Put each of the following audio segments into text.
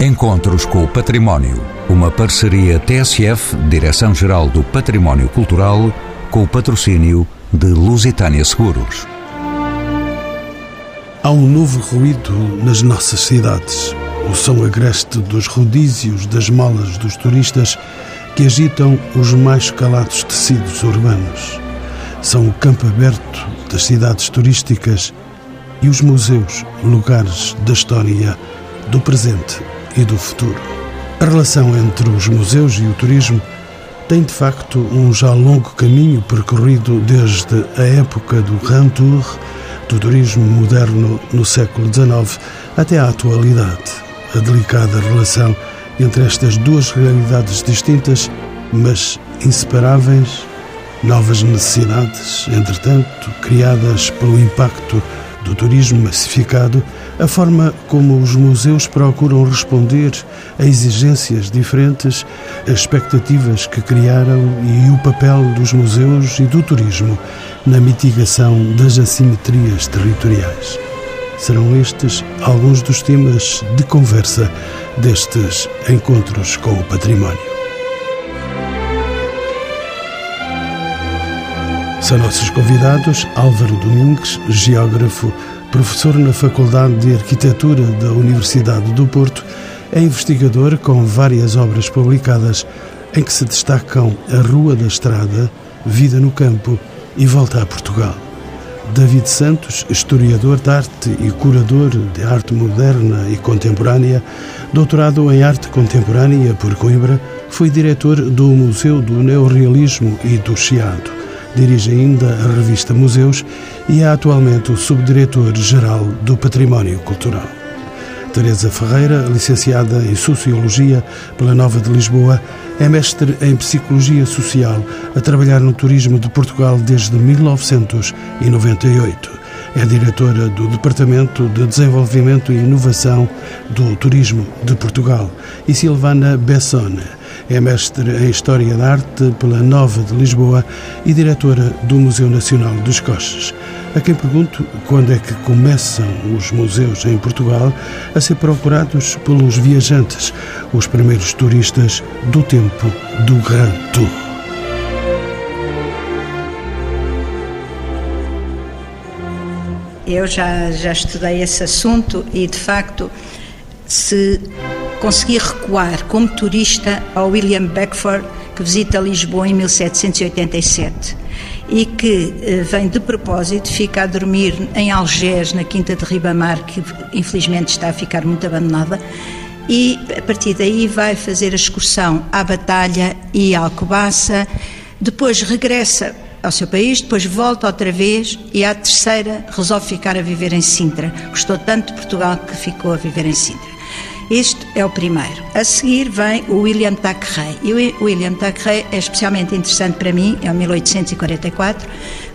Encontros com o Património. Uma parceria TSF, Direção-Geral do Património Cultural, com o patrocínio de Lusitânia Seguros. Há um novo ruído nas nossas cidades. O som agreste dos rodízios das malas dos turistas que agitam os mais calados tecidos urbanos. São o campo aberto das cidades turísticas e os museus, lugares da história, do presente e do futuro. A relação entre os museus e o turismo tem de facto um já longo caminho percorrido desde a época do Grand Tour, do turismo moderno no século XIX, até à atualidade. A delicada relação entre estas duas realidades distintas, mas inseparáveis, novas necessidades, entretanto, criadas pelo impacto do turismo massificado, a forma como os museus procuram responder a exigências diferentes, as expectativas que criaram e o papel dos museus e do turismo na mitigação das assimetrias territoriais. Serão estes alguns dos temas de conversa destes encontros com o património. São nossos convidados Álvaro Domingues, geógrafo, professor na Faculdade de Arquitetura da Universidade do Porto, é investigador com várias obras publicadas em que se destacam A Rua da Estrada, Vida no Campo e Volta a Portugal. David Santos, historiador de arte e curador de arte moderna e contemporânea, doutorado em arte contemporânea por Coimbra, foi diretor do Museu do Neorrealismo e do Chiado. Dirige ainda a revista Museus e é atualmente o subdiretor-geral do Património Cultural. Teresa Ferreira, licenciada em Sociologia pela Nova de Lisboa, é mestre em Psicologia Social, a trabalhar no turismo de Portugal desde 1998. É diretora do Departamento de Desenvolvimento e Inovação do Turismo de Portugal. E Silvana Bessone é mestre em História da Arte pela Nova de Lisboa e diretora do Museu Nacional dos Coches. A quem pergunto quando é que começam os museus em Portugal a ser procurados pelos viajantes, os primeiros turistas do tempo do Grand Tour. Eu já, já estudei esse assunto e, de facto, se consegui recuar como turista ao William Beckford, que visita Lisboa em 1787 e que eh, vem de propósito, fica a dormir em Algés, na Quinta de Ribamar, que infelizmente está a ficar muito abandonada, e a partir daí vai fazer a excursão à Batalha e à Alcobaça, depois regressa ao seu país, depois volta outra vez e à terceira resolve ficar a viver em Sintra. Gostou tanto de Portugal que ficou a viver em Sintra. Este é o primeiro. A seguir vem o William Thackeray. E o William Thackeray é especialmente interessante para mim, é o 1844,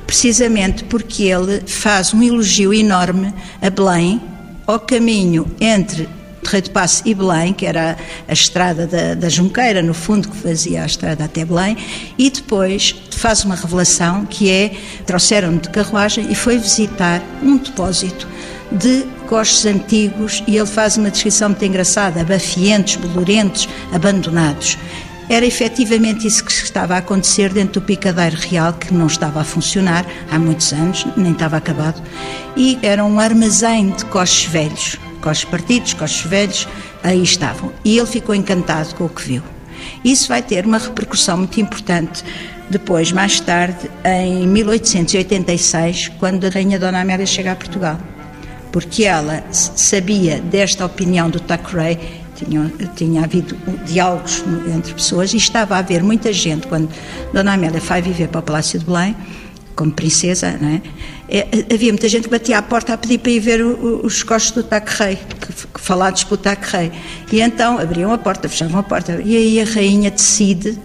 precisamente porque ele faz um elogio enorme a Belém, ao caminho entre Rei de Passo e Belém, que era a estrada da, da Junqueira, no fundo, que fazia a estrada até Belém, e depois faz uma revelação que é, trouxeram-no de carruagem e foi visitar um depósito de coches antigos e ele faz uma descrição muito engraçada, abafientos, bolorentos, abandonados. Era efetivamente isso que estava a acontecer dentro do picadeiro real, que não estava a funcionar há muitos anos, nem estava acabado, e era um armazém de coches velhos, coches partidos, coches velhos, aí estavam. E ele ficou encantado com o que viu. Isso vai ter uma repercussão muito importante depois, mais tarde, em 1886, quando a Rainha Dona Amélia chega a Portugal porque ela sabia desta opinião do Thackeray, tinha, tinha havido diálogos entre pessoas e estava a haver muita gente, quando Dona Amélia foi viver para o Palácio de Belém, como princesa, não é? é havia muita gente que batia à porta a pedir para ir ver os costos do Thackeray, falados pelo Thackeray. E então abriam a porta, fechavam a porta, e aí a rainha decide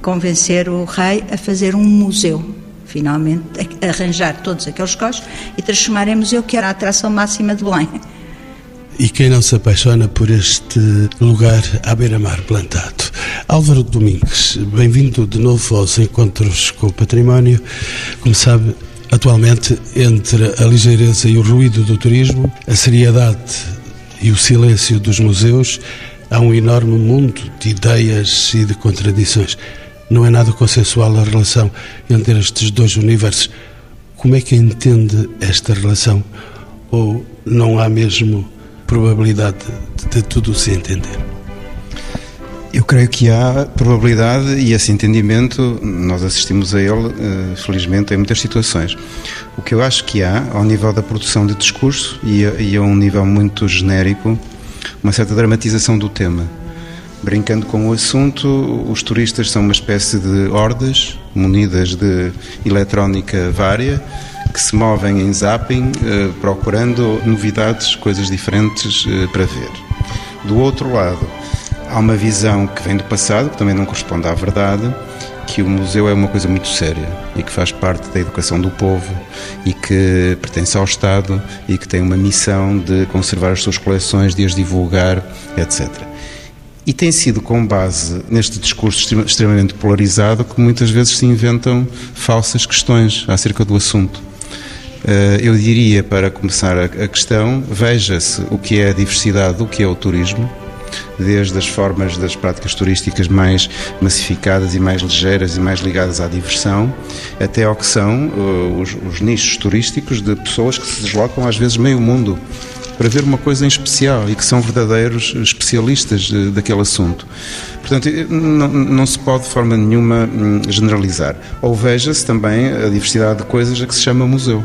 convencer o rei a fazer um museu finalmente arranjar todos aqueles costos e transformar em museu, que era a atração máxima de Belém. E quem não se apaixona por este lugar à beira-mar plantado? Álvaro Domingues, bem-vindo de novo aos Encontros com o Património. Como sabe, atualmente, entre a ligeireza e o ruído do turismo, a seriedade e o silêncio dos museus, há um enorme mundo de ideias e de contradições. Não é nada consensual a relação entre estes dois universos. Como é que entende esta relação? Ou não há mesmo probabilidade de tudo se entender? Eu creio que há probabilidade e esse entendimento, nós assistimos a ele, eh, felizmente, em muitas situações. O que eu acho que há, ao nível da produção de discurso e a, e a um nível muito genérico, uma certa dramatização do tema. Brincando com o assunto, os turistas são uma espécie de hordas munidas de eletrónica vária que se movem em zapping eh, procurando novidades, coisas diferentes eh, para ver. Do outro lado, há uma visão que vem do passado, que também não corresponde à verdade, que o museu é uma coisa muito séria e que faz parte da educação do povo e que pertence ao Estado e que tem uma missão de conservar as suas coleções, de as divulgar, etc. E tem sido com base neste discurso extremamente polarizado que muitas vezes se inventam falsas questões acerca do assunto. Eh, eu diria, para começar a questão, veja-se o que é a diversidade, o que é o turismo, desde as formas das práticas turísticas mais massificadas e mais ligeiras e mais ligadas à diversão, até ao que são uh, os, os nichos turísticos de pessoas que se deslocam às vezes meio mundo para ver uma coisa em especial e que são verdadeiros especialistas uh, daquele assunto. Portanto, não, não, se pode de forma nenhuma hum, generalizar. Ou veja-se também a diversidade de coisas a que se chama museu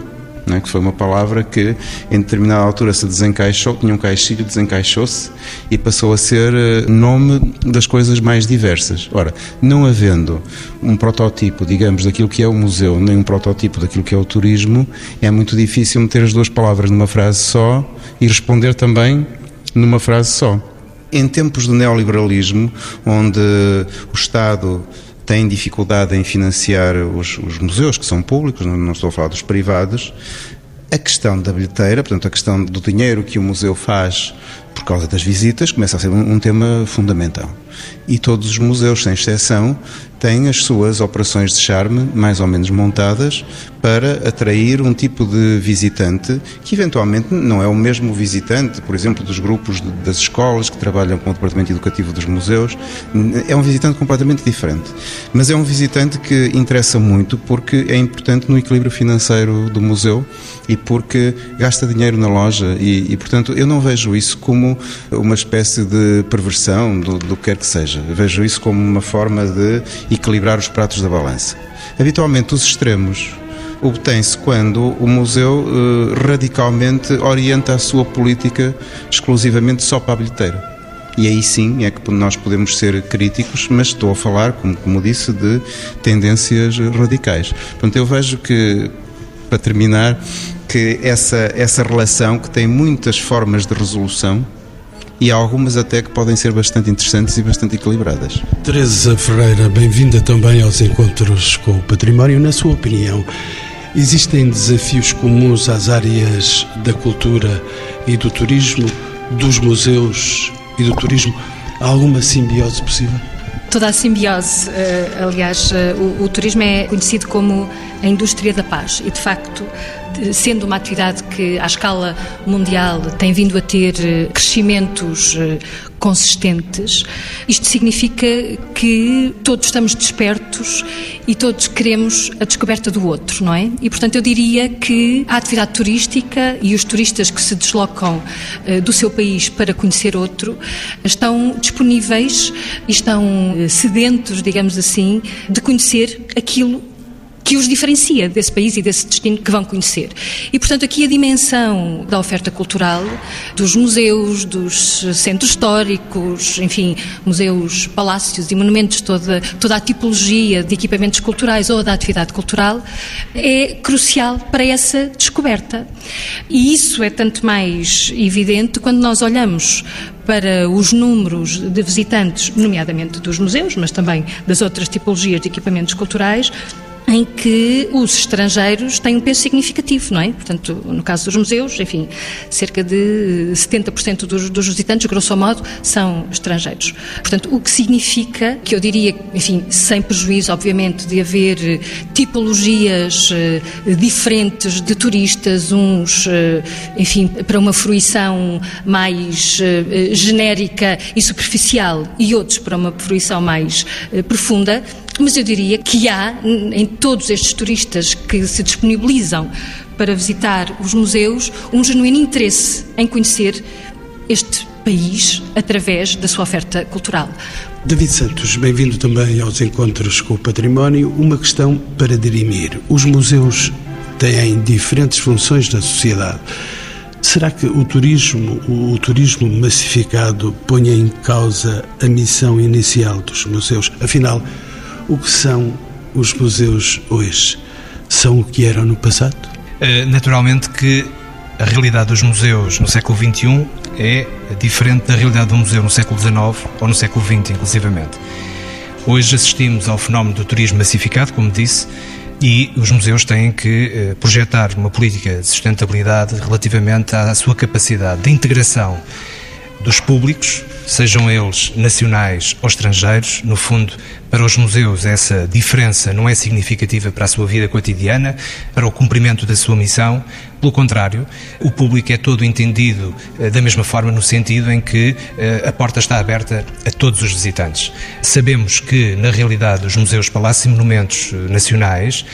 é? que foi uma palavra que em determinada altura se desencaixou, tinha um caixilho, desencaixou-se e passou a ser eh, nome das coisas mais diversas. Ora, não havendo um protótipo, digamos, daquilo que é o museu, nem um protótipo daquilo que é o turismo, é muito difícil meter as duas palavras numa frase só e responder também numa frase só. Em tempos de neoliberalismo, onde o Estado têm dificuldade em financiar os, os museus, que são públicos, não, não estou a falar dos privados, a questão da bilheteira, portanto, a questão do dinheiro que o museu faz por causa das visitas, começa a ser um, tema fundamental. E todos os museus, sem exceção, têm as suas operações de charme mais ou menos montadas para atrair um tipo de visitante que eventualmente não é o mesmo visitante, por exemplo, dos grupos de, das escolas que trabalham com o departamento educativo dos museus, é um visitante completamente diferente. Mas é um visitante que interessa muito porque é importante no equilíbrio financeiro do museu e porque gasta dinheiro na loja e, e portanto, eu não vejo isso como uma espécie de perversão do, do que quer que seja. Vejo isso como uma forma de equilibrar os pratos da balança. Habitualmente, os extremos obtém-se quando o museu eh, radicalmente orienta a sua política exclusivamente só para a bilheteira. E aí sim é que nós podemos ser críticos, mas estou a falar, como, como disse, de tendências radicais. Portanto, eu vejo que, para terminar, que essa, essa relação que tem muitas formas de resolução e há algumas até que podem ser bastante interessantes e bastante equilibradas. Teresa Ferreira, bem-vinda também aos Encontros com o Património. Na sua opinião, existem desafios comuns às áreas da cultura e do turismo, dos museus e do turismo? Há alguma simbiose possível? Toda a simbiose, eh, aliás, eh, o, o turismo é conhecido como a indústria da paz. E, de facto, sendo uma atividade que, à escala mundial, tem vindo a ter eh, crescimentos consistentes, isto significa que todos estamos despertos e todos queremos a descoberta do outro, não é? E, portanto, eu diria que a atividade turística e os turistas que se deslocam eh, do seu país para conhecer outro estão disponíveis estão sedentos, digamos assim, de conhecer aquilo que os diferencia desse país e desse destino que vão conhecer. E, portanto, aqui a dimensão da oferta cultural, dos museus, dos centros históricos, enfim, museus, palácios e monumentos, toda, toda a tipologia de equipamentos culturais ou da atividade cultural, é crucial para essa descoberta. E isso é tanto mais evidente quando nós olhamos para os números de visitantes, nomeadamente dos museus, mas também das outras tipologias de equipamentos culturais, em que os estrangeiros têm um peso significativo, não é? Portanto, no caso dos museus, enfim, cerca de 70% dos, dos visitantes, grosso modo, são estrangeiros. Portanto, o que significa que eu diria, enfim, sem prejuízo, obviamente, de haver tipologias eh, diferentes de turistas, uns, eh, enfim, para uma fruição mais eh, genérica e superficial e outros para uma fruição mais profunda, mas eu diria que há em todos estes turistas que se disponibilizam para visitar os museus um genuíno interesse em conhecer este país através da sua oferta cultural. David Santos, bem-vindo também aos Encontros com o Património. Uma questão para dirimir. Os museus têm diferentes funções na sociedade. Será que o turismo, o, turismo massificado, põe em causa a missão inicial dos museus? Afinal, o que são os museus hoje? São o que eram no passado? Eh, naturalmente que a realidade dos museus no século XXI é diferente da realidade do museu no século XIX ou no século XX, inclusivamente. Hoje assistimos ao fenómeno do turismo massificado, como disse, e os museus têm que eh, projetar uma política de sustentabilidade relativamente à sua capacidade de integração dos públicos, sejam eles nacionais ou estrangeiros. No fundo, para os museus, essa diferença não é significativa para a sua vida cotidiana, para o cumprimento da sua missão. Pelo contrário, o público é todo entendido eh, da mesma forma, no sentido em que eh, a porta está aberta a todos os visitantes. Sabemos que, na realidade, os museus, palácios e monumentos eh, nacionais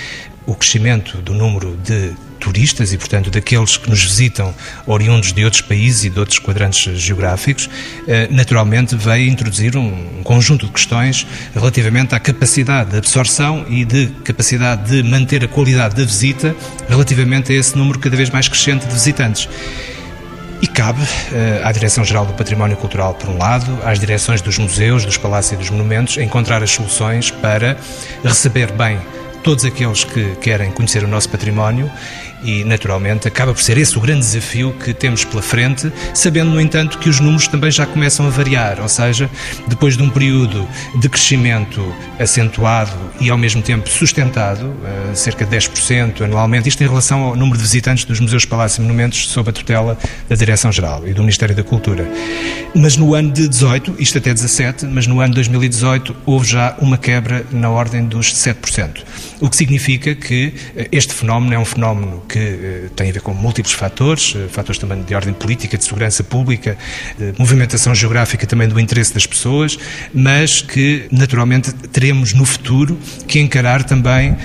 o crescimento do número de turistas e, portanto, daqueles que nos visitam oriundos de outros países e de outros quadrantes geográficos, eh, naturalmente veio introduzir um conjunto de questões relativamente à capacidade de absorção e de capacidade de manter a qualidade da visita relativamente a esse número cada vez mais crescente de visitantes. E cabe uh, à Direção-Geral do Património Cultural, por um lado, às direções dos museus, dos palácios e dos monumentos, encontrar as soluções para receber bem todos aqueles que querem conhecer o nosso património e, naturalmente, acaba por ser esse o grande desafio que temos pela frente, sabendo, no entanto, que os números também já começam a variar, ou seja, depois de um período de crescimento acentuado e, ao mesmo tempo, sustentado, uh, cerca de 10% anualmente, isto em relação ao número de visitantes dos museus, palácios e monumentos sob a tutela da Direção-Geral e do Ministério da Cultura. Mas no ano de 18, isto até 17, mas no ano de 2018 houve já uma quebra na ordem dos 7%, o que significa que uh, este fenómeno é um fenómeno que uh, tem a ver com múltiplos fatores, uh, fatores também de ordem política, de segurança pública, movimentação geográfica também do interesse das pessoas, mas que naturalmente teremos no futuro que encarar também uh,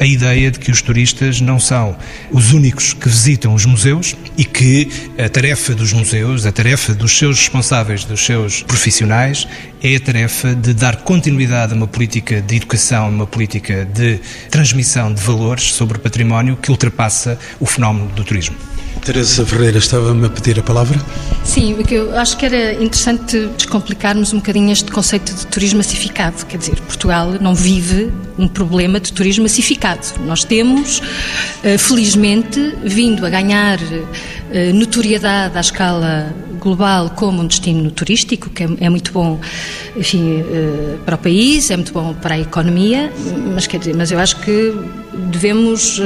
a ideia de que os turistas não são os únicos que visitam os museus e que a tarefa dos museus, a tarefa dos seus responsáveis, dos seus profissionais, é a tarefa de dar continuidade a uma política de educação, uma política de transmissão de valores sobre o património que ultrapassa o fenómeno do turismo. Teresa Ferreira estava-me a pedir a palavra? Sim, eu acho que era interessante descomplicarmos um bocadinho este conceito de turismo massificado. Quer dizer, Portugal não vive um problema de turismo massificado. Nós temos, eh, felizmente, vindo a ganhar eh, notoriedade à escala global como um destino turístico, que é, é muito bom, enfim, eh, para o país, é muito bom para a economia, mas quer dizer, mas eu acho que devemos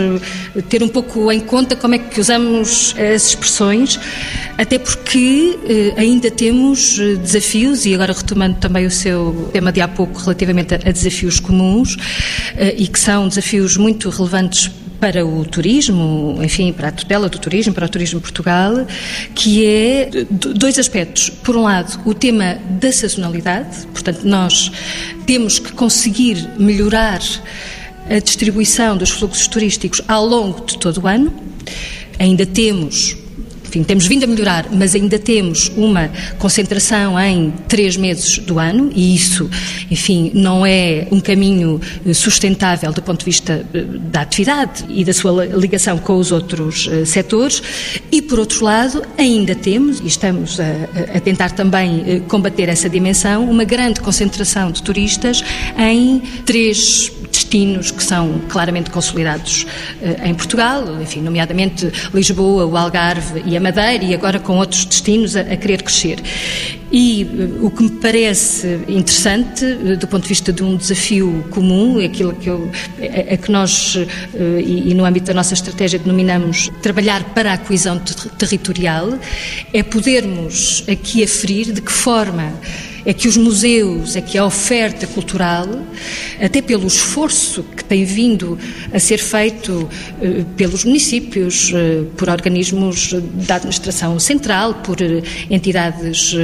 ter um pouco em conta como é que usamos as expressões, até porque eh, ainda temos desafios, e agora retomando também o seu tema de há pouco relativamente a desafios comuns, e que são desafios muito relevantes para o turismo, enfim, para a tutela do turismo, para o turismo Portugal, que é dois aspectos. Por um lado, o tema da sazonalidade, portanto, nós temos que conseguir melhorar a distribuição dos fluxos turísticos ao longo de todo o ano. Ainda temos enfim, temos vindo a melhorar, mas ainda temos uma concentração em três meses do ano e isso, enfim, não é um caminho eh, sustentável do ponto de vista eh, da atividade e da sua ligação com os outros uh, setores. E, por outro lado, ainda temos, e estamos a, a tentar também combater essa dimensão, uma grande concentração de turistas em três destinos que são claramente consolidados em Portugal, enfim, nomeadamente Lisboa, o Algarve e a Madeira, e agora com outros destinos a, a querer crescer. E o que me parece interessante, do ponto de vista de um desafio comum, aquilo que, eu, é, é que nós, e, e no âmbito da nossa estratégia, denominamos trabalhar para a coesão territorial, é podermos aqui aferir de que forma é que os museus, é que a oferta cultural, até pelo esforço que tem vindo a ser feito eh, pelos municípios, eh, por organismos da administração central, por eh, entidades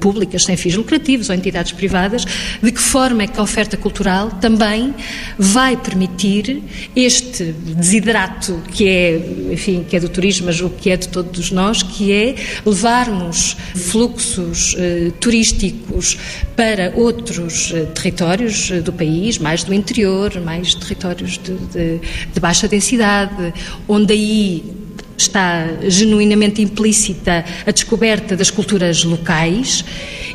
públicas sem fins lucrativos ou entidades privadas, de que forma é que a oferta cultural também vai permitir este desidrato que é, enfim, que é do turismo, mas o que é de todos nós, que é levarmos fluxos turísticos para outros eh, territórios eh, do país, mais do interior, mais territórios de, de, de baixa densidade, onde aí está genuinamente implícita a descoberta das culturas locais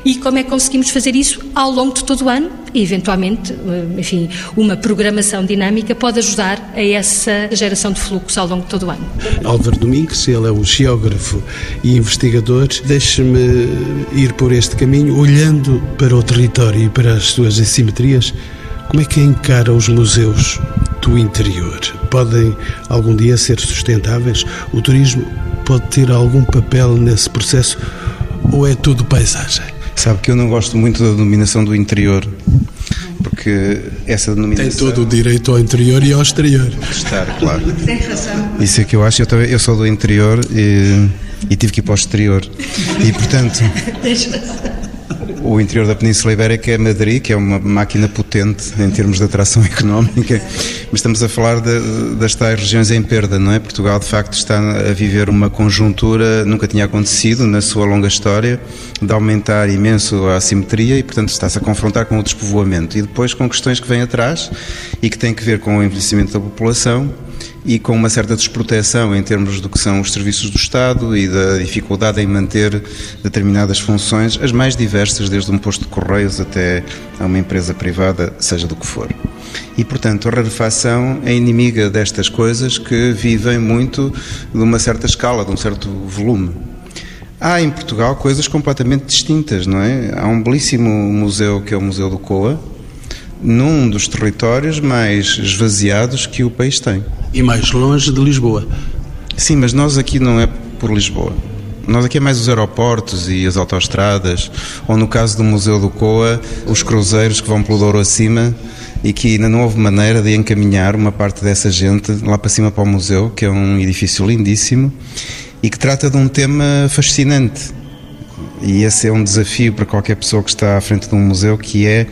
e como é que conseguimos fazer isso ao longo de todo o ano e, eventualmente, eh, enfim, uma programação dinâmica pode ajudar a essa geração de fluxo ao longo de todo o ano. Álvaro Domingues, ele é o geógrafo e investigador. Deixe-me ir por este caminho, olhando para o território e para as suas assimetrias. Como é que encara os museus do interior? Podem algum dia ser sustentáveis? O turismo pode ter algum papel nesse processo ou é tudo paisagem? Sabe que eu não gosto muito da denominação do interior, porque essa denominação... Tem todo o direito ao interior e ao exterior. Estar, claro. Tem razão. Isso é que eu acho, eu, também, eu sou do interior e, e tive que ir para o exterior. E, portanto... o interior da Península Ibérica é Madrid, que é uma máquina potente em termos de atração económica, mas estamos a falar de, das tais regiões em perda, não é? Portugal, de facto, está a viver uma conjuntura, nunca tinha acontecido na sua longa história, de aumentar imenso a assimetria e, portanto, está-se a confrontar com o despovoamento e depois com questões que vêm atrás e que têm que ver com o envelhecimento da população e com uma certa desproteção em termos do que são os serviços do Estado e da dificuldade em manter determinadas funções, as mais diversas, desde um posto de correios até a uma empresa privada, seja do que for. E, portanto, a rarefação é inimiga destas coisas que vivem muito de uma certa escala, de um certo volume. Há em Portugal coisas completamente distintas, não é? Há um belíssimo museu que é o Museu do Coa, num dos territórios mais esvaziados que o país tem. E mais longe de Lisboa. Sim, mas nós aqui não é por Lisboa. Nós aqui é mais os aeroportos e as autoestradas, ou no caso do Museu do Coa, os cruzeiros que vão pelo Douro acima e que ainda não houve maneira de encaminhar uma parte dessa gente lá para cima para o museu, que é um edifício lindíssimo e que trata de um tema fascinante. E esse é um desafio para qualquer pessoa que está à frente de um museu, que é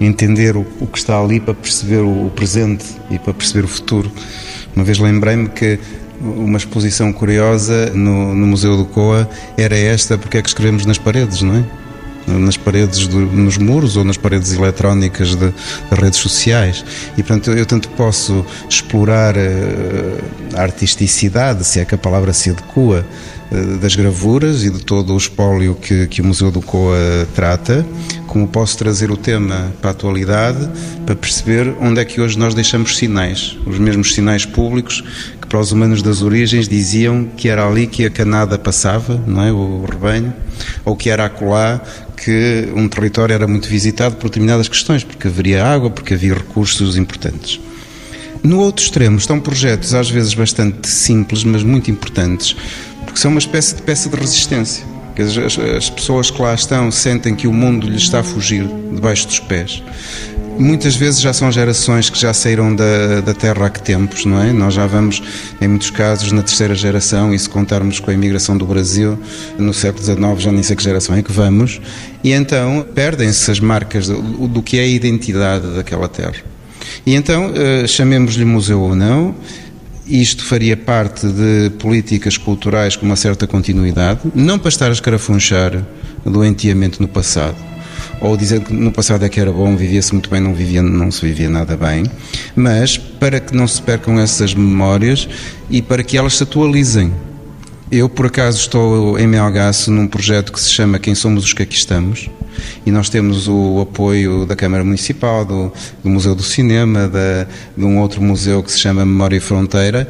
entender o, que está ali para perceber o presente e para perceber o futuro. Uma vez lembrei-me que uma exposição curiosa no, no, Museu do Coa era esta, porque é que escrevemos nas paredes, não é? Nas paredes, do, nos muros ou nas paredes eletrónicas de, de redes sociais. E, portanto, eu, tanto posso explorar uh, a artisticidade, se é que a palavra se adequa, das gravuras e de todo o espólio que, que o Museu do Coa trata, como posso trazer o tema para a atualidade, para perceber onde é que hoje nós deixamos sinais, os mesmos sinais públicos que para os humanos das origens diziam que era ali que a canada passava, não é, o rebanho, ou que era acolá que um território era muito visitado por determinadas questões, porque haveria água, porque havia recursos importantes. No outro extremo estão projetos às vezes bastante simples, mas muito importantes, porque são uma espécie de peça de resistência. As, as pessoas que lá estão sentem que o mundo lhes está a fugir debaixo dos pés. Muitas vezes já são gerações que já saíram da, da terra há que tempos, não é? Nós já vamos, em muitos casos, na terceira geração, e se contarmos com a imigração do Brasil no século XIX, já nem sei que geração é que vamos, e então perdem-se as marcas do, do que é a identidade daquela terra. E então, uh, chamemos-lhe museu ou não, isto faria parte de políticas culturais com uma certa continuidade, não para estar a escarafunchar doentiamente no passado, ou dizer que no passado é que era bom, vivia-se muito bem, não, vivia, não se vivia nada bem, mas para que não se percam essas memórias e para que elas se atualizem. Eu, por acaso, estou em Melgaço num projeto que se chama Quem Somos os que Aqui Estamos, E nós temos o apoio da Câmara Municipal, do, do Museu do Cinema, da, de um outro museu que se chama Memória e Fronteira,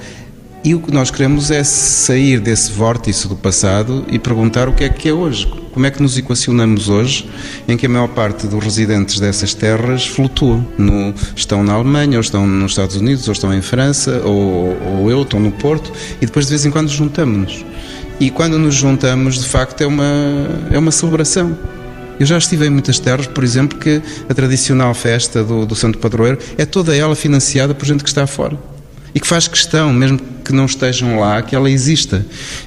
e o que nós queremos é sair desse vórtice do passado e perguntar o que é que é hoje. Como é que nos equacionamos hoje, em que a maior parte dos residentes dessas terras flutuam? No, estão na Alemanha, ou estão nos Estados Unidos, ou estão em França, ou, ou eu, estou no Porto, e depois de vez em quando juntamos-nos. E quando nos juntamos, de facto, é uma, é uma celebração. Eu já estive em muitas terras, por exemplo, que a tradicional festa do, do Santo Padroeiro é toda ela financiada por gente que está fora e que faz questão, mesmo que não estejam lá, que ela exista.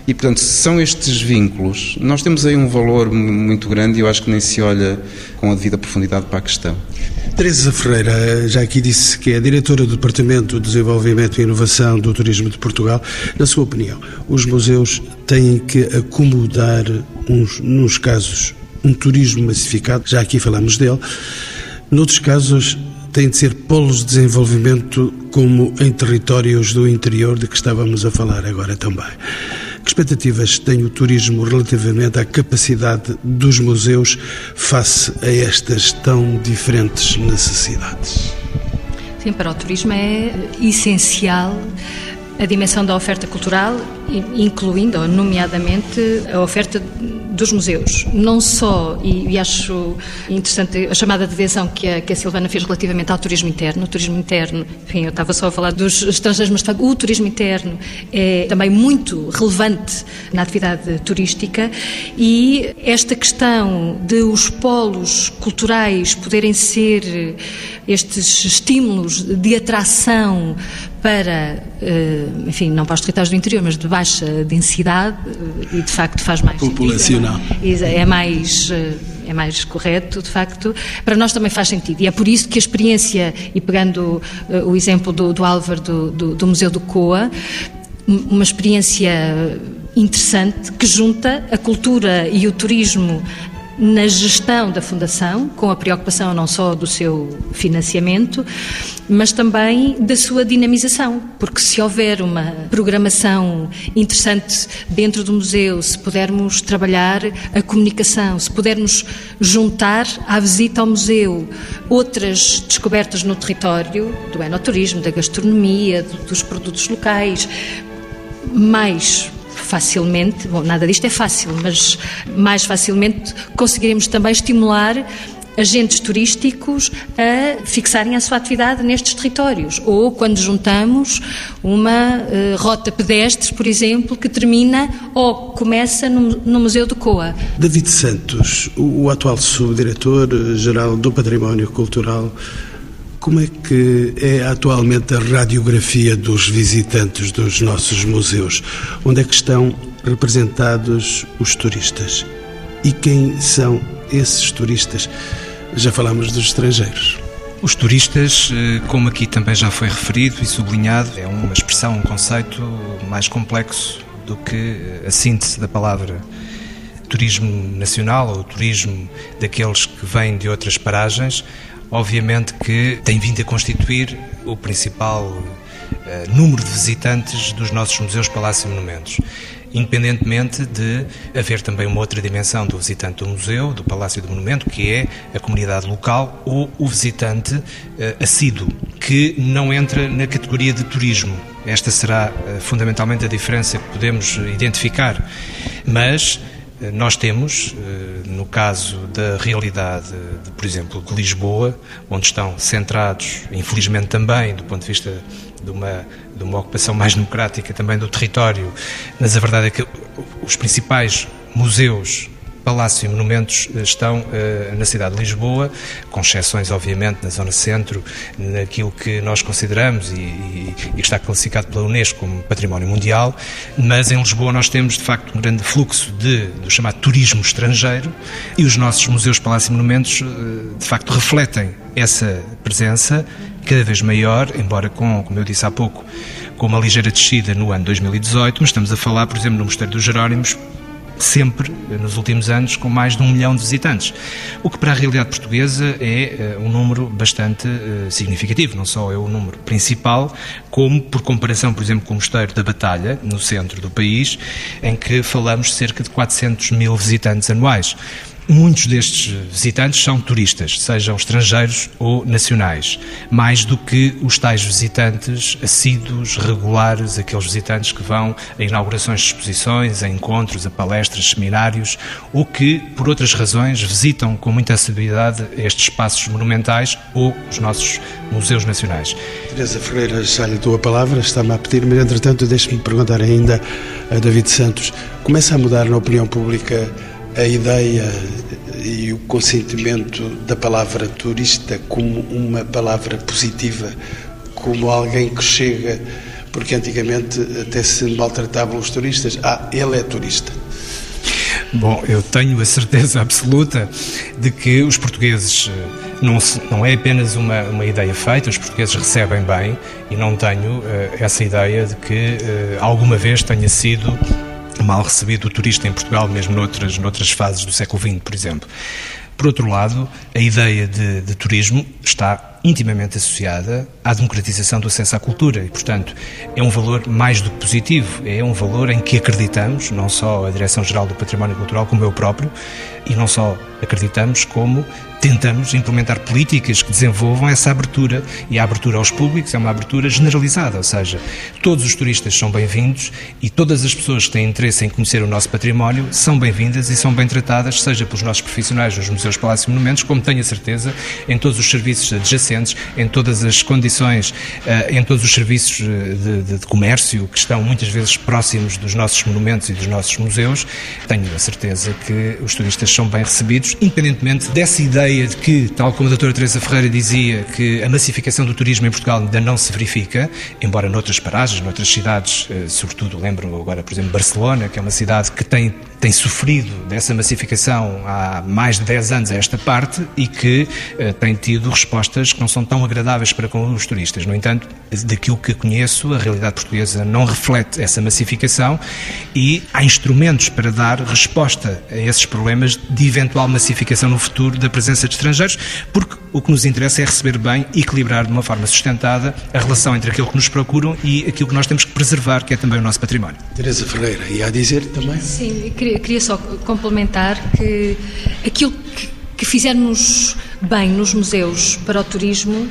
E, portanto, são estes vínculos. Nós temos aí um valor muito grande e eu acho que nem se olha com a devida profundidade para a questão. Teresa Ferreira, já aqui disse que é diretora do Departamento de Desenvolvimento e Inovação do Turismo de Portugal. Na sua opinião, os museus têm que acomodar, uns, nos casos, um turismo massificado, já aqui falamos dele, noutros casos, têm de ser polos de desenvolvimento como em territórios do interior de que estávamos a falar agora também. Que expectativas tem o turismo relativamente à capacidade dos museus face a estas tão diferentes necessidades? Sim, para o turismo é essencial a dimensão da oferta cultural, incluindo, nomeadamente, a oferta dos museus. Não só, e, e, acho interessante a chamada de atenção que a, que a Silvana fez relativamente ao turismo interno. O turismo interno, enfim, eu estava só a falar dos estrangeiros, mas o turismo interno é também muito relevante na atividade turística e esta questão de os polos culturais poderem ser estes estímulos de atração para, eh, enfim, não para os territórios do interior, mas de baixa densidade eh, e de facto faz mais populacional. Sentido, é, é mais eh, é mais correto, de facto, para nós também faz sentido. E é por isso que a experiência, e pegando uh, o exemplo do, do Álvaro do, do, do, Museu do Coa, uma experiência interessante que junta a cultura e o turismo na gestão da Fundação, com a preocupação não só do seu financiamento, mas também da sua dinamização, porque se houver uma programação interessante dentro do museu, se pudermos trabalhar a comunicação, se pudermos juntar à visita ao museu outras descobertas no território, do enoturismo, da gastronomia, dos produtos locais, mais facilmente, bom, nada disto é fácil, mas mais facilmente conseguiremos também estimular agentes turísticos a fixarem a sua atividade nestes territórios. Ou quando juntamos uma uh, rota pedestre, por exemplo, que termina ou começa no, no Museu do Coa. David Santos, o, o atual subdiretor-geral do Património Cultural, como é que é atualmente a radiografia dos visitantes dos nossos museus? Onde é que estão representados os turistas? E quem são esses turistas? Já falamos dos estrangeiros. Os turistas, eh, como aqui também já foi referido e sublinhado, é uma expressão, um conceito mais complexo do que a síntese da palavra turismo nacional ou turismo daqueles que vêm de outras paragens obviamente que tem vindo a constituir o principal uh, número de visitantes dos nossos museus, palácios e monumentos. Independentemente de haver também uma outra dimensão do visitante do museu, do palácio do monumento, que é a comunidade local ou o visitante uh, assíduo, que não entra na categoria de turismo. Esta será uh, fundamentalmente a diferença que podemos identificar. Mas eh, nós temos, eh, no caso da realidade, de, por exemplo, de Lisboa, onde estão centrados, infelizmente também, do ponto de vista de uma, de uma ocupação mais democrática também do território, mas a verdade é que os principais museus Palácio e monumentos eh, estão uh, na cidade de Lisboa, com exceções, obviamente, na zona centro, naquilo que nós consideramos e, e, e, que está classificado pela Unesco como património mundial, mas em Lisboa nós temos, de facto, um grande fluxo de, do chamado turismo estrangeiro e os nossos museus, palácios e monumentos, uh, de facto, refletem essa presença cada vez maior, embora com, como eu disse há pouco, com uma ligeira descida no ano 2018, mas estamos a falar, por exemplo, no Mosteiro dos Jerónimos, sempre, nos últimos anos, com mais de um milhão de visitantes. O que para a realidade portuguesa é uh, um número bastante uh, significativo. Não só é o número principal, como, por comparação, por exemplo, com o Mosteiro da Batalha, no centro do país, em que falamos cerca de 400 mil visitantes anuais. Muitos destes visitantes são turistas, sejam estrangeiros ou nacionais, mais do que os tais visitantes assíduos, regulares, aqueles visitantes que vão a inaugurações de exposições, a encontros, a palestras, seminários, ou que, por outras razões, visitam com muita assiduidade estes espaços monumentais ou os nossos museus nacionais. Teresa Ferreira, já lhe dou a palavra, está-me a pedir, mas entretanto deixe-me perguntar ainda a David Santos, começa a mudar na opinião pública a ideia e o consentimento da palavra turista como uma palavra positiva, como alguém que chega, porque antigamente até se maltratavam os turistas. Ah, ele é turista. Bom, eu tenho a certeza absoluta de que os portugueses eh, não, não é apenas uma, uma ideia feita, os portugueses recebem bem e não tenho uh, essa ideia de que uh, alguma vez tenha sido mal recebido o turista em Portugal, mesmo noutras, noutras fases do século XX, por exemplo. Por outro lado, a ideia de, de turismo está intimamente associada à democratização do acesso à cultura e, portanto, é um valor mais do que positivo, é um valor em que acreditamos, não só a Direção-Geral do Património Cultural, como eu próprio, e não só acreditamos, como tentamos implementar políticas que desenvolvam essa abertura. E a abertura aos públicos é uma abertura generalizada, ou seja, todos os turistas são bem-vindos e todas as pessoas que têm interesse em conhecer o nosso património são bem-vindas e são bem tratadas, seja pelos nossos profissionais nos Museus, Palácios e Monumentos, como tenho a certeza, em todos os serviços adjacentes, em todas as condições, eh, em todos os serviços eh, de, de, de comércio que estão muitas vezes próximos dos nossos monumentos e dos nossos museus. Tenho a certeza que os turistas são bem recebidos, independentemente dessa ideia de que, tal como a doutora Teresa Ferreira dizia, que a massificação do turismo em Portugal ainda não se verifica, embora noutras paragens, noutras cidades, eh, sobretudo lembro agora, por exemplo, Barcelona, que é uma cidade que tem, tem sofrido dessa massificação há mais de 10 anos a esta parte e que tem tido respostas que não são tão agradáveis para com os turistas. No entanto, daquilo que conheço, a realidade portuguesa não reflete essa massificação e há instrumentos para dar resposta a esses problemas de eventual massificação no futuro da presença de estrangeiros, porque o que nos interessa é receber bem e equilibrar de uma forma sustentada a relação entre aquilo que nos procuram e aquilo que nós temos que preservar, que é também o nosso património. Teresa Ferreira, e a dizer também? Sim, queria, queria só complementar que aquilo que, que fizermos bem nos museus para o turismo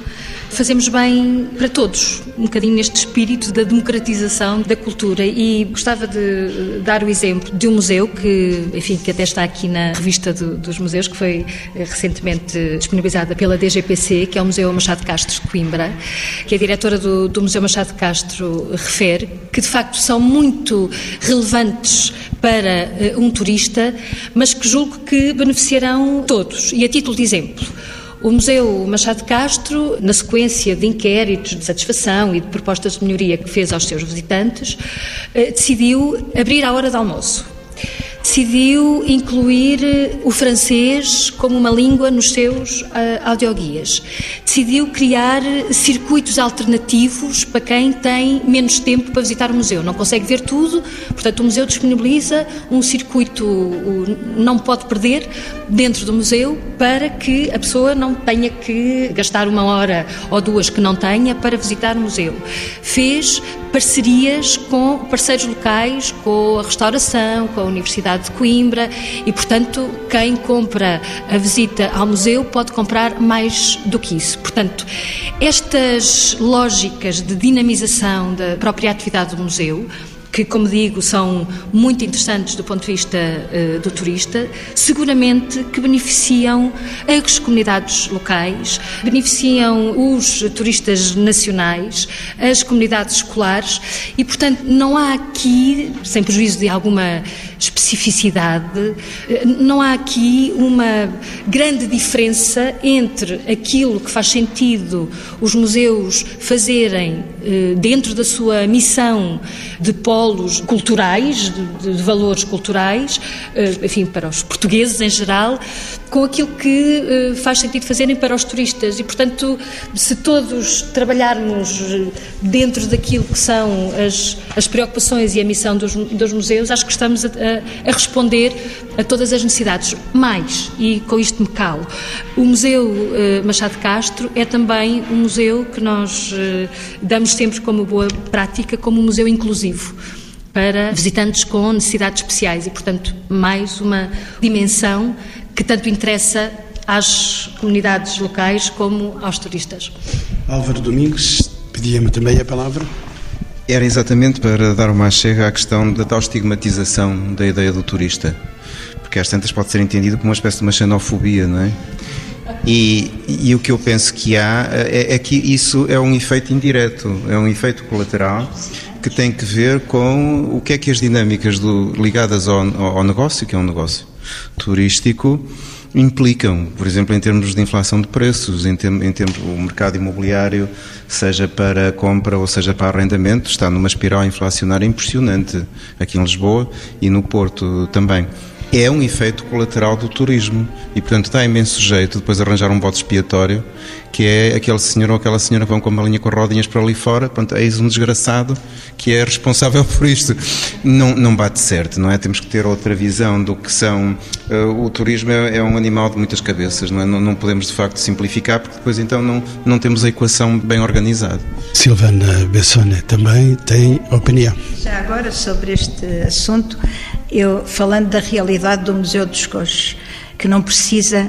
fazemos bem para todos, um bocadinho neste espírito da democratização da cultura. E gostava de dar o exemplo de um museu que, enfim, que até está aqui na revista do, dos museus, que foi eh, recentemente disponibilizada pela DGPC, que é o Museu Machado Castro de Coimbra, que a diretora do, do Museu Machado Castro refere, que de facto são muito relevantes para uh, um turista, mas que julgo que beneficiarão todos. E a título de exemplo, o Museu Machado de Castro, na sequência de inquéritos de satisfação e de propostas de melhoria que fez aos seus visitantes, eh, decidiu abrir a hora de almoço decidiu incluir eh, o francês como uma língua nos seus uh, audioguias. Decidiu criar circuitos alternativos para quem tem menos tempo para visitar o museu. Não consegue ver tudo, portanto, o museu disponibiliza um circuito não pode perder dentro do museu para que a pessoa não tenha que gastar uma hora ou duas que não tenha para visitar o museu. Fez parcerias com parceiros locais, com a restauração, com a Universidade de Coimbra e, portanto, quem compra a visita ao museu pode comprar mais do que isso. Portanto, estas lógicas de dinamização da própria atividade do museu que, como digo, são muito interessantes do ponto de vista uh, do turista, seguramente que beneficiam as comunidades locais, beneficiam os turistas nacionais, as comunidades escolares e, portanto, não há aqui, sem prejuízo de alguma especificidade, não há aqui uma grande diferença entre aquilo que faz sentido os museus fazerem eh, dentro da sua missão de polos culturais, de, de valores culturais, eh, enfim, para os portugueses em geral, com aquilo que faz sentido fazerem para os turistas. E, portanto, se todos trabalharmos dentro daquilo que são as, as preocupações e a missão dos, dos museus, acho que estamos a, a, responder a todas as necessidades. Mais, e com isto me calo, o Museu uh, Machado Castro é também um museu que nós uh, damos sempre como boa prática, como um museu inclusivo para visitantes com necessidades especiais e, portanto, mais uma dimensão que tanto interessa às comunidades locais como aos turistas. Álvaro Domingos, pedia-me também a palavra. Era exatamente para dar uma chega à questão da tal estigmatização da ideia do turista, porque às tantas pode ser entendido como uma espécie de uma xenofobia, não é? E, e, o que eu penso que há é, é, que isso é um efeito indireto, é um efeito colateral que tem que ver com o que é que as dinâmicas do, ligadas ao, ao negócio, que é um negócio turístico, implicam, por exemplo, em termos de inflação de preços, em, termos, em termos o mercado imobiliário, seja para compra ou seja para arrendamento, está numa espiral inflacionária impressionante aqui em Lisboa e no Porto também é um efeito colateral do turismo e, portanto, dá imenso jeito depois arranjar um bote expiatório que é aquele senhor ou aquela senhora que vão com uma linha com rodinhas para ali fora, pronto, eis um desgraçado que é responsável por isto. Não, não bate certo, não é? Temos que ter outra visão do que são. Uh, o turismo é, é, um animal de muitas cabeças, não é? Não, não, podemos de facto simplificar, porque depois então não, não temos a equação bem organizada. Silvana Bessone também tem opinião. Já agora sobre este assunto, eu falando da realidade do Museu dos Coxos, que não precisa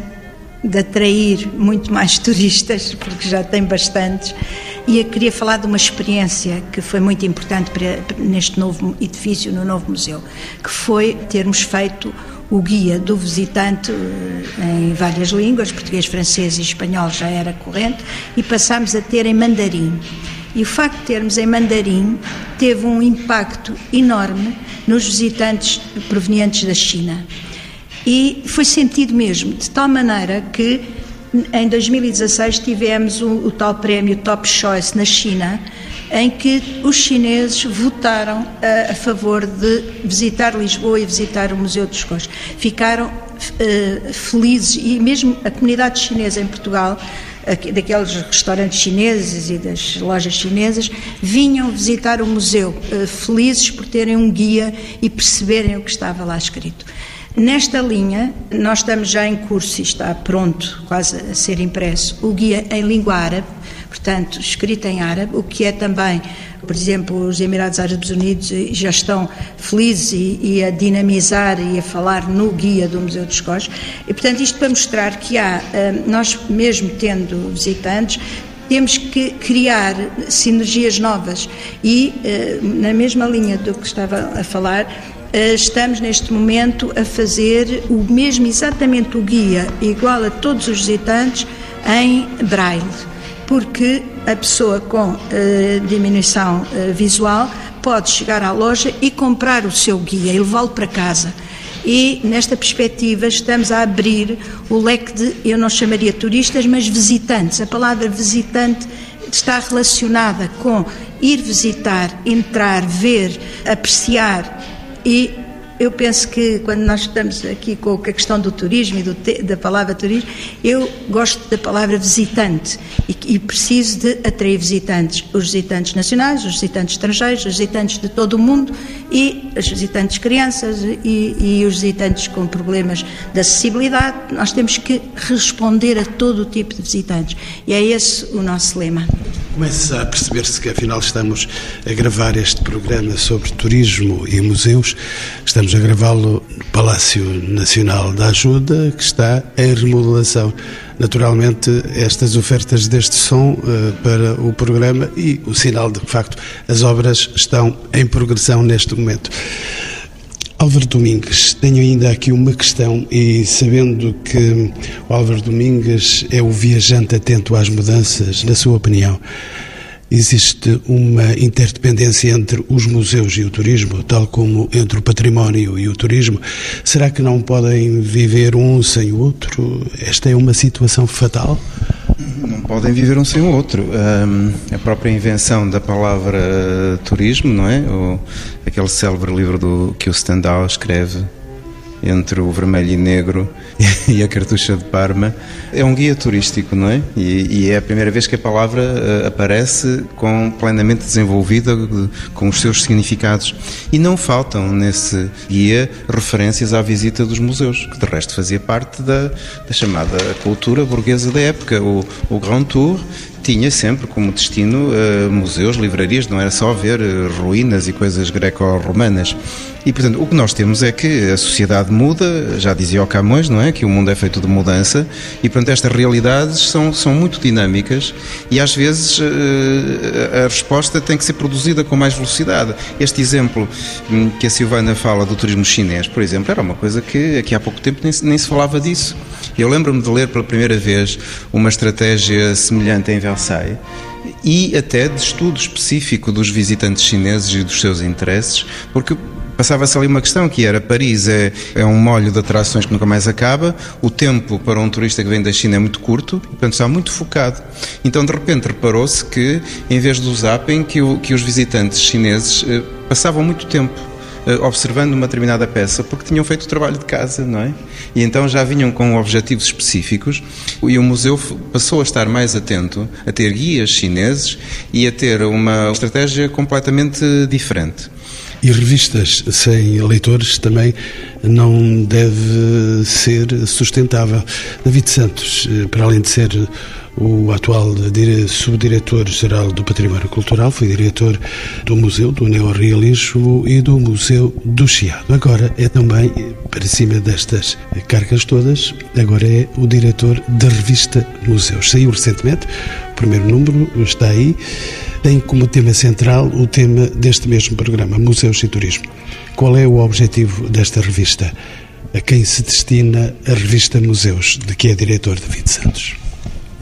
de atrair muito mais turistas, porque já tem bastantes. E eu queria falar de uma experiência que foi muito importante para, neste novo edifício, no novo museu, que foi termos feito o guia do visitante eh, em várias línguas, português, francês e espanhol já era corrente, e passámos a ter em mandarim. E o facto de termos em mandarim teve um impacto enorme nos visitantes provenientes da China. E foi sentido mesmo, de tal maneira que em 2016 tivemos o, o tal prémio Top Choice na China, em que os chineses votaram a, a, favor de visitar Lisboa e visitar o Museu dos Coches. Ficaram uh, felizes e mesmo a comunidade chinesa em Portugal daqueles restaurantes chineses e das lojas chinesas, vinham visitar o museu, uh, felizes por terem um guia e perceberem o que estava lá escrito. Nesta linha, nós estamos já em curso e está pronto, quase a ser impresso, o guia em língua árabe, portanto, escrito em árabe, o que é também, por exemplo, os Emirados Árabes Unidos já estão felizes e, e a dinamizar e a falar no guia do Museu dos Cós. E, portanto, isto para mostrar que há, eh, nós mesmo tendo visitantes, temos que criar sinergias novas e, eh, na mesma linha do que estava a falar, eh, estamos neste momento a fazer o mesmo, exatamente o guia, igual a todos os visitantes, em braille, porque a pessoa com uh, diminuição uh, visual pode chegar à loja e comprar o seu guia e levá-lo para casa. E nesta perspectiva estamos a abrir o leque de, eu não chamaria turistas, mas visitantes. A palavra visitante está relacionada com ir visitar, entrar, ver, apreciar e eu penso que quando nós estamos aqui com a questão do turismo e do, da palavra turismo, eu gosto da palavra visitante e, e, preciso de atrair visitantes, os visitantes nacionais, os visitantes estrangeiros, os visitantes de todo o mundo e os visitantes crianças e, e os visitantes com problemas de acessibilidade. Nós temos que responder a todo o tipo de visitantes e é esse o nosso lema. Começa a perceber-se que afinal estamos a gravar este programa sobre turismo e museus. Estamos a gravá-lo no Palácio Nacional da Ajuda, que está em remodelação. Naturalmente, estas ofertas deste som uh, para o programa e o sinal de que, de facto, as obras estão em progressão neste momento. Álvaro Domingues, tenho ainda aqui uma questão e sabendo que o Álvaro Domingues é o viajante atento às mudanças, na sua opinião, existe uma interdependência entre os museus e o turismo, tal como entre o património e o turismo. Será que não podem viver um sem o outro? Esta é uma situação fatal? Não podem viver um sem o outro. Um, a própria invenção da palavra uh, turismo, não é? O, aquele célebre livro do, que o Stendhal escreve entre o vermelho e negro e a cartucha de Parma. É um guia turístico, não é? E, e é a primeira vez que a palavra uh, aparece com plenamente desenvolvida, com os seus significados. E não faltam nesse guia referências à visita dos museus, que de resto fazia parte da, da chamada cultura burguesa da época. O, o Grand Tour tinha sempre como destino uh, museus, livrarias, não era só ver uh, ruínas e coisas greco-romanas. E, portanto, o que nós temos é que a sociedade muda, já dizia o Camões, não é? Que o mundo é feito de mudança e, portanto, estas realidades são, são muito dinâmicas e, às vezes, a resposta tem que ser produzida com mais velocidade. Este exemplo hum, que a Silvana fala do turismo chinês, por exemplo, era uma coisa que aqui há pouco tempo nem, nem se falava disso. Eu lembro-me de ler pela primeira vez uma estratégia semelhante em e até de estudo específico dos visitantes chineses e dos seus interesses, porque passava-se ali uma questão que era Paris é, é um molho de atrações que nunca mais acaba, o tempo para um turista que vem da China é muito curto, portanto está muito focado. Então de repente reparou-se que em vez do zapping que, o, que os visitantes chineses eh, passavam muito tempo observando uma determinada peça porque tinham feito o trabalho de casa, não é? E então já vinham com objetivos específicos e o museu passou a estar mais atento, a ter guias chineses e a ter uma estratégia completamente diferente. E revistas sem leitores também não deve ser sustentável. David Santos, eh, para além de ser o atual subdiretor-geral do Património Cultural, foi diretor do Museu do Neorrealismo e do Museu do Chiado. Agora é também, para cima destas cargas todas, agora é o diretor da revista Museus. Saiu recentemente, o primeiro número está aí, tem como tema central o tema deste mesmo programa, Museus e Turismo. Qual é o objetivo desta revista? A quem se destina a revista Museus, de que é diretor David Santos?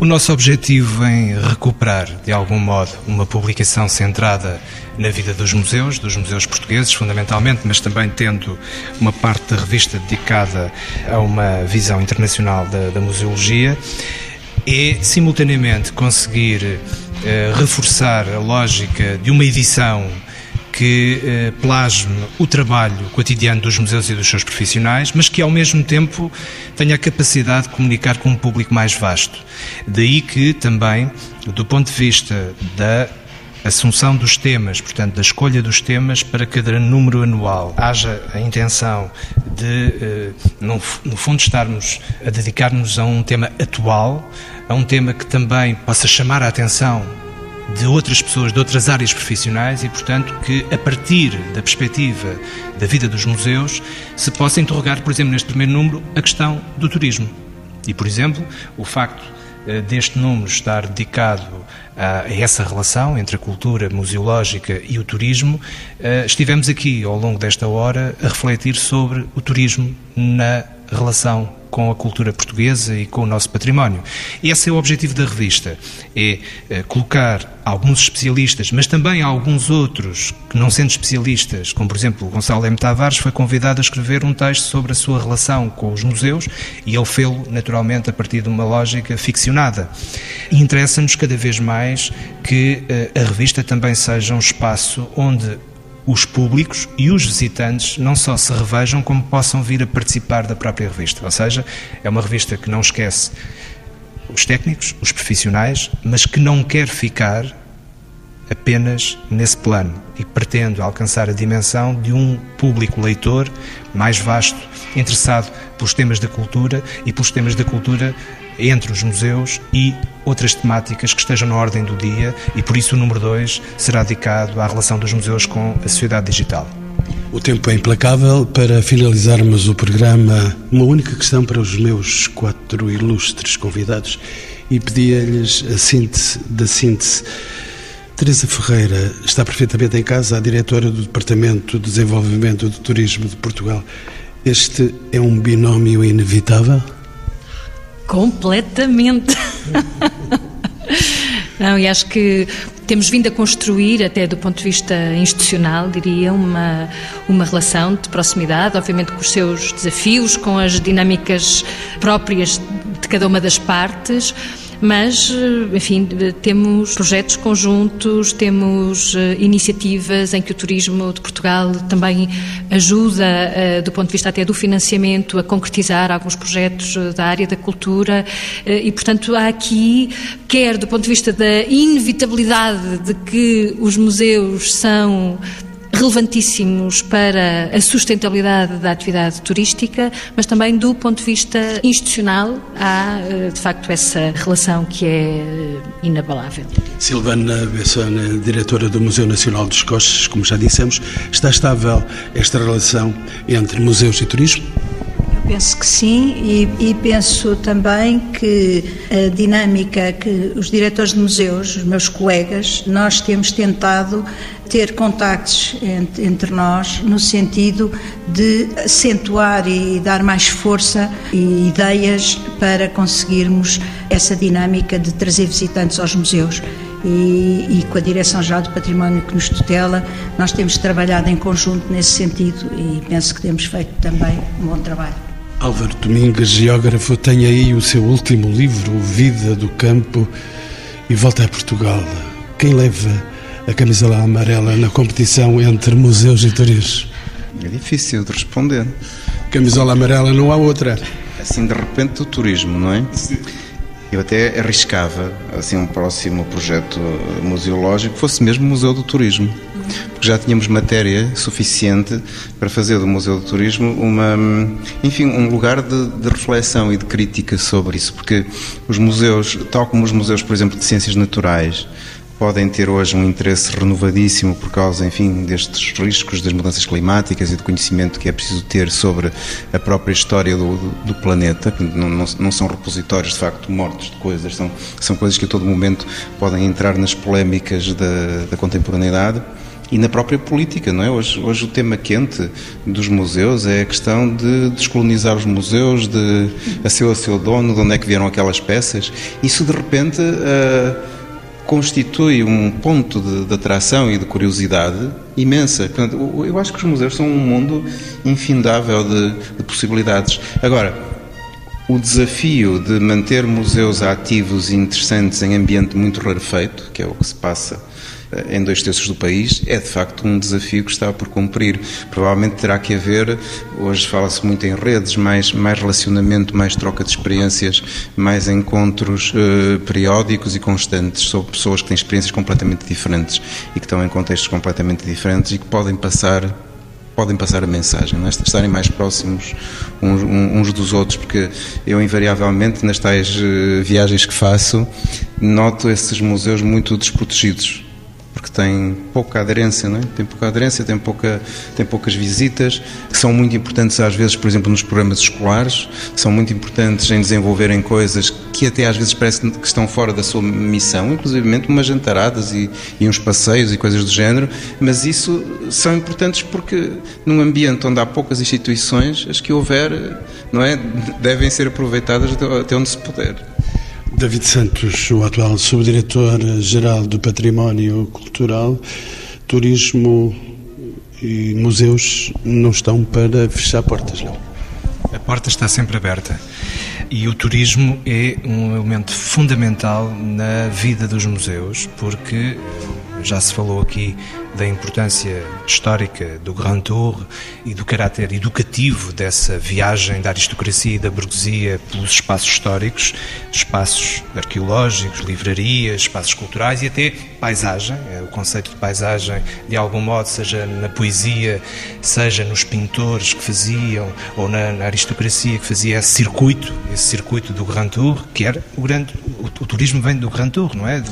O nosso objetivo em recuperar, de algum modo, uma publicação centrada na vida dos museus, dos museus portugueses, fundamentalmente, mas também tendo uma parte da revista dedicada a uma visão internacional da, da museologia, é simultaneamente conseguir eh, reforçar a lógica de uma edição que eh, plasme o trabalho cotidiano dos museus e dos seus profissionais, mas que ao mesmo tempo tenha a capacidade de comunicar com um público mais vasto. Daí que também, do ponto de vista da assunção dos temas, portanto, da escolha dos temas para cada número anual, haja a intenção de, eh, no fundo, estarmos a dedicar-nos a um tema atual, a um tema que também possa chamar a atenção de outras pessoas de outras áreas profissionais e, portanto, que a partir da perspectiva da vida dos museus se possa interrogar, por exemplo, neste primeiro número, a questão do turismo. E, por exemplo, o facto eh, deste número estar dedicado a essa relação entre a cultura museológica e o turismo, eh, estivemos aqui ao longo desta hora a refletir sobre o turismo na relação com a cultura portuguesa e com o nosso património. Esse é o objetivo da revista, é, é colocar alguns especialistas, mas também alguns outros que não sendo especialistas, como por exemplo o Gonçalo M. Tavares, foi convidado a escrever um texto sobre a sua relação com os museus e ele fê-lo naturalmente a partir de uma lógica ficcionada. Interessa-nos cada vez mais que eh, a revista também seja um espaço onde os públicos e os visitantes não só se revejam, como possam vir a participar da própria revista. Ou seja, é uma revista que não esquece os técnicos, os profissionais, mas que não quer ficar apenas nesse plano e pretende alcançar a dimensão de um público leitor mais vasto, interessado pelos temas da cultura e pelos temas da cultura entre os museus e outras temáticas que estejam na ordem do dia e por isso o número 2 será dedicado à relação dos museus com a sociedade digital. O tempo é implacável. Para finalizarmos o programa, uma única questão para os meus quatro ilustres convidados e pedia-lhes a síntese da síntese. Teresa Ferreira está perfeitamente em casa, a diretora do Departamento de Desenvolvimento do Turismo de Portugal. Este é um binómio inevitável? Completamente. Não, e acho que temos vindo a construir, até do ponto de vista institucional, diria, uma, uma relação de proximidade, obviamente com os seus desafios, com as dinâmicas próprias de cada uma das partes mas, eh, enfim, temos projetos conjuntos, temos eh, iniciativas em que o turismo de Portugal também ajuda, eh, do ponto de vista até do financiamento, a concretizar alguns projetos da área da cultura. E, portanto, há aqui, quer do ponto de vista da inevitabilidade de que os museus são relevantíssimos para a sustentabilidade da atividade turística, mas também do ponto de vista institucional há, eh, de facto, essa relação que é inabalável. Silvana Bessone, diretora do Museu Nacional dos Coches, como já dissemos, está estável esta relação entre museus e turismo? Penso que sim e, e, penso também que a dinâmica que os diretores de museus, os meus colegas, nós temos tentado ter contactos entre, entre nós no sentido de acentuar e dar mais força e ideias para conseguirmos essa dinâmica de trazer visitantes aos museus. E, e, com a Direção-Geral do Património que nos tutela, nós temos trabalhado em conjunto nesse sentido e penso que temos feito também um bom trabalho. Álvaro Domingues, geógrafo, tem aí o seu último livro, Vida do Campo, e volta a Portugal. Quem leva a camisola amarela na competição entre museus e turismo? É difícil de responder. Camisola amarela não há outra. Assim, de repente, o turismo, não é? Sim. Eu até arriscava, assim, um próximo projeto museológico fosse mesmo Museu do Turismo porque já tínhamos matéria suficiente para fazer do Museu do Turismo uma, enfim, um lugar de, de, reflexão e de crítica sobre isso, porque os museus, tal como os museus, por exemplo, de ciências naturais, podem ter hoje um interesse renovadíssimo por causa, enfim, destes riscos das mudanças climáticas e do conhecimento que é preciso ter sobre a própria história do, do, do planeta, que não, não, não, são repositórios, de facto, mortos de coisas, são, são coisas que a todo momento podem entrar nas polémicas da, da contemporaneidade e na própria política, não é? Hoje, hoje o tema quente dos museus é a questão de descolonizar os museus, de a seu a seu dono, de onde é que vieram aquelas peças. Isso de repente uh, constitui um ponto de, de, atração e de curiosidade imensa. Portanto, eu acho que os museus são um mundo infindável de, de possibilidades. Agora, o desafio de manter museus ativos e interessantes em ambiente muito rarefeito, que é o que se passa em dois terços do país, é de facto um desafio que está por cumprir. Provavelmente terá que haver, hoje fala-se muito em redes, mais, mais relacionamento, mais troca de experiências, mais encontros eh, periódicos e constantes sobre pessoas que têm experiências completamente diferentes e que estão em contextos completamente diferentes e que podem passar podem passar a mensagem, é? estarem mais próximos uns, uns, dos outros, porque eu invariavelmente nas tais uh, viagens que faço noto esses museus muito desprotegidos porque tem pouca aderência, não é? Tem pouca aderência, tem, pouca, tem poucas visitas, que são muito importantes às vezes, por exemplo, nos programas escolares, são muito importantes em desenvolverem coisas que até às vezes parece que estão fora da sua missão, inclusive umas jantaradas e, e uns passeios e coisas do género, mas isso são importantes porque num ambiente onde há poucas instituições, as que houver, não é, devem ser aproveitadas até onde se puder. David Santos, o atual subdiretor-geral do Património Cultural, Turismo e Museus não estão para fechar portas, não? A porta está sempre aberta e o turismo é um elemento fundamental na vida dos museus, porque já se falou aqui da importância histórica do Grand Tour e do caráter educativo dessa viagem da aristocracia e da burguesia pelos espaços históricos, espaços arqueológicos, livrarias, espaços culturais e até paisagem. É o conceito de paisagem, de algum modo, seja na poesia, seja nos pintores que faziam ou na, na aristocracia que fazia esse circuito, esse circuito do Grand Tour, que era o grande. O, o turismo vem do Grand Tour, não é?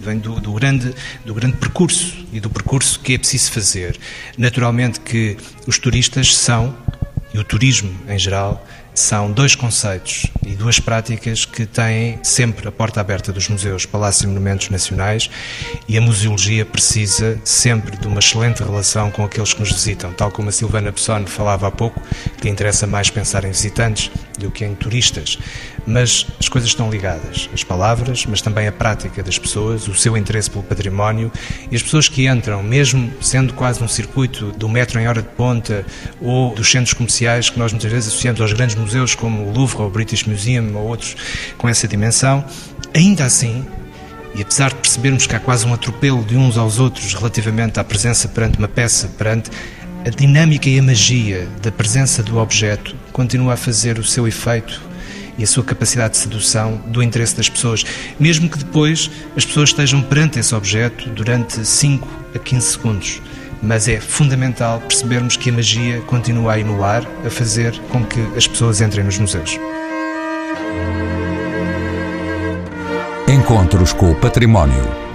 Vem do, do grande, do grande percurso e do percurso percurso que é preciso fazer. Naturalmente que os turistas são, e o turismo em geral, são dois conceitos e duas práticas que têm sempre a porta aberta dos museus, palácios e monumentos nacionais e a museologia precisa sempre de uma excelente relação com aqueles que nos visitam, tal como a Silvana Pessone falava há pouco, que interessa mais pensar em visitantes do que em turistas. Mas as coisas estão ligadas, as palavras, mas também a prática das pessoas, o seu interesse pelo património e as pessoas que entram, mesmo sendo quase um circuito do metro em hora de ponta ou dos centros comerciais que nós muitas vezes associamos aos grandes museus como o Louvre ou o British Museum ou outros com essa dimensão, ainda assim, e apesar de percebermos que há quase um atropelo de uns aos outros relativamente à presença perante uma peça, perante a dinâmica e a magia da presença do objeto, continua a fazer o seu efeito e a sua capacidade de sedução do interesse das pessoas, mesmo que depois as pessoas estejam perante esse objeto durante 5 a 15 segundos mas é fundamental percebermos que a magia continua aí no ar, a fazer com que as pessoas entrem nos museus. Encontros com o Património,